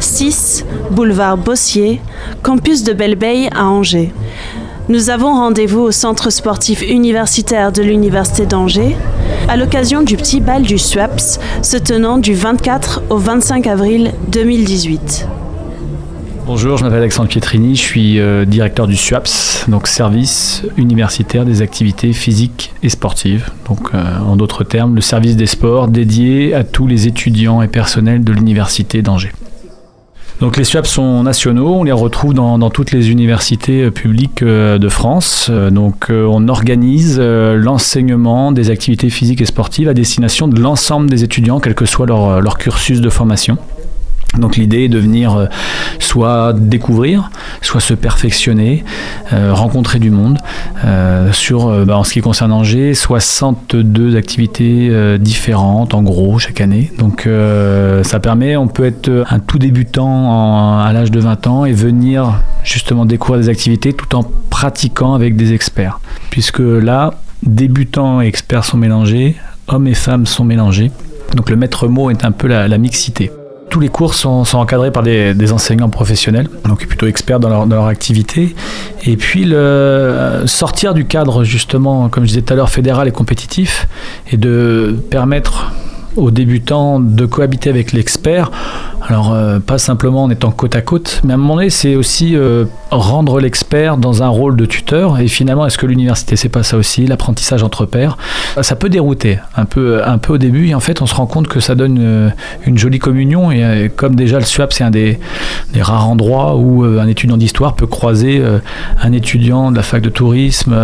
6, boulevard Bossier, campus de Belle-Beille à Angers. Nous avons rendez-vous au centre sportif universitaire de l'Université d'Angers à l'occasion du petit bal du SWAPS se tenant du 24 au 25 avril 2018. Bonjour, je m'appelle Alexandre Pietrini, je suis euh, directeur du SUAPS, donc service universitaire des activités physiques et sportives. Donc euh, en d'autres termes, le service des sports dédié à tous les étudiants et personnels de l'université d'Angers. Donc les SUAPS sont nationaux, on les retrouve dans, toutes les universités euh, publiques de France. Donc on organise l'enseignement des activités physiques et sportives à destination de l'ensemble des étudiants, quel que soit leur, leur cursus de formation. Donc l'idée est de venir soit découvrir, soit se perfectionner, euh, rencontrer du monde. Euh, sur, bah, en ce qui concerne Angers, 62 activités différentes en gros chaque année. Donc ça permet, on peut être un tout débutant à l'âge de 20 ans et venir justement découvrir des activités tout en pratiquant avec des experts. Puisque là, débutants et experts sont mélangés, hommes et femmes sont mélangés. Donc le maître mot est un peu la mixité tous les cours sont, encadrés par des, enseignants professionnels, donc plutôt experts dans leur, activité. Et puis le, euh, sortir du cadre justement, comme je disais tout à l'heure, fédéral et compétitif, et de permettre aux débutants de cohabiter avec l'expert. Alors, euh, pas simplement en étant côte à côte, mais à un moment donné, c'est aussi euh, rendre l'expert dans un rôle de tuteur. Et finalement, est-ce que l'université, c'est pas ça aussi, l'apprentissage entre pairs? Ça peut dérouter un peu, un peu au début, et en fait, on se rend compte que ça donne euh, une, jolie communion. Et comme déjà le SWAP, c'est un des, rares endroits où un étudiant d'histoire peut croiser un étudiant de la fac de tourisme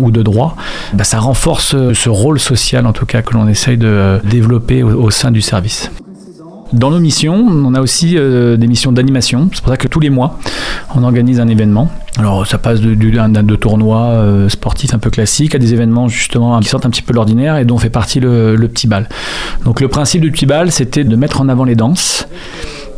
ou de droit, bah, ça renforce ce rôle social, en tout cas, que l'on essaye de développer au, sein du service. Dans nos missions, on a aussi euh, des missions d'animation. C'est pour ça que tous les mois, on organise un événement. Alors, ça passe de, de, de tournois euh, sportifs un peu classiques à des événements justement qui sortent un petit peu l'ordinaire et dont fait partie le, petit bal. Donc, le principe du petit bal, c'était de mettre en avant les danses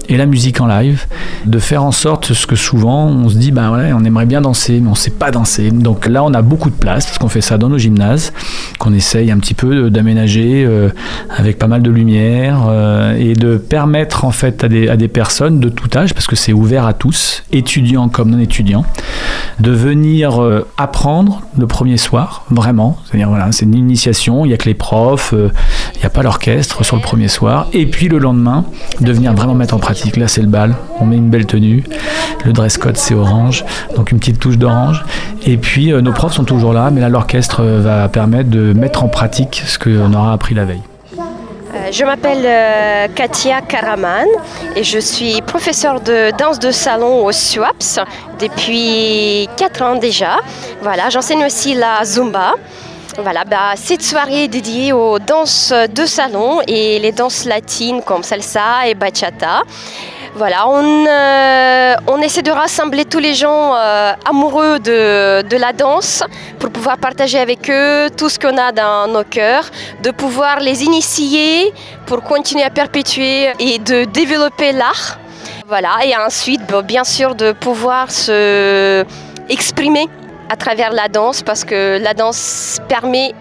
et la musique en live, de faire en sorte ce que souvent on se dit, ben ouais, on aimerait bien danser, mais on ne sait pas danser. Donc là, on a beaucoup de place parce qu'on fait ça dans nos gymnases, qu'on essaye un petit peu d'aménager euh, avec pas mal de lumière euh, et de permettre en fait à des, personnes de tout âge, parce que c'est ouvert à tous, étudiants comme non étudiants, de venir euh, apprendre le premier soir, vraiment. C'est-à-dire voilà, c'est une initiation, il n'y a que les profs, n'y a pas l'orchestre sur le premier soir, et puis le lendemain, de venir vraiment mettre en pratique Là, c'est le bal. On met une belle tenue. Le dress code, c'est orange. Donc, une petite touche d'orange. Et puis, euh, nos profs sont toujours là, mais là, l'orchestre euh, va permettre de mettre en pratique ce qu'on aura appris la veille. Euh, je m'appelle Katia Karaman et je suis professeure de danse de salon au SUAPS depuis 4 ans déjà. Voilà, j'enseigne aussi la Zumba. Voilà, bah, cette soirée est dédiée aux danses de salon et les danses latines comme salsa et bachata. Voilà, on, euh, on essaie de rassembler tous les gens euh, amoureux de, de, la danse pour pouvoir partager avec eux tout ce qu'on a dans nos cœurs, de pouvoir les initier pour continuer à perpétuer et de développer l'art. Voilà, et ensuite, bien sûr, de pouvoir se exprimer à travers la danse parce que la danse permet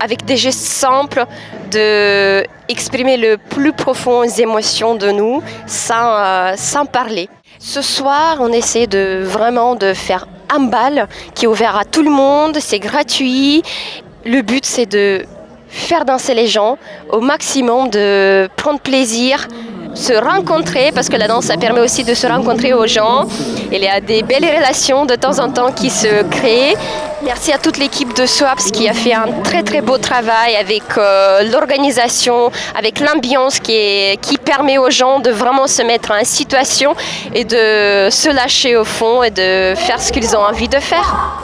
avec des gestes simples de exprimer le plus profond émotions de nous sans, euh, sans parler. Ce soir, on essaie de vraiment de faire un bal qui est ouvert à tout le monde, c'est gratuit. Le but c'est de faire danser les gens au maximum, de prendre plaisir se rencontrer, parce que la danse, ça permet aussi de se rencontrer aux gens. Il y a des belles relations de temps en temps qui se créent. Merci à toute l'équipe de SWAPS qui a fait un très très beau travail avec euh, l'organisation, avec l'ambiance qui, qui permet aux gens de vraiment se mettre en situation et de se lâcher au fond et de faire ce qu'ils ont envie de faire.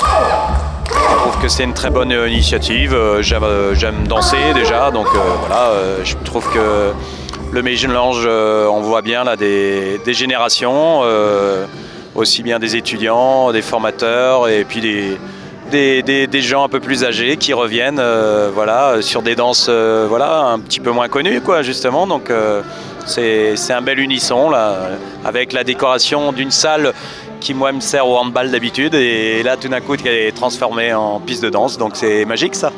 Je trouve que c'est une très bonne initiative. Euh, euh, j'aime danser déjà, donc voilà, je trouve que le mélange, euh, on voit bien des, générations, euh, aussi bien des étudiants, des formateurs et puis des, gens un peu plus âgés qui reviennent euh, voilà, sur des danses voilà, un petit peu moins connues, quoi, justement. Donc c'est un bel unisson avec la décoration d'une salle qui moi me sert au handball d'habitude et là tout d'un coup qui est transformée en piste de danse donc c'est magique ça.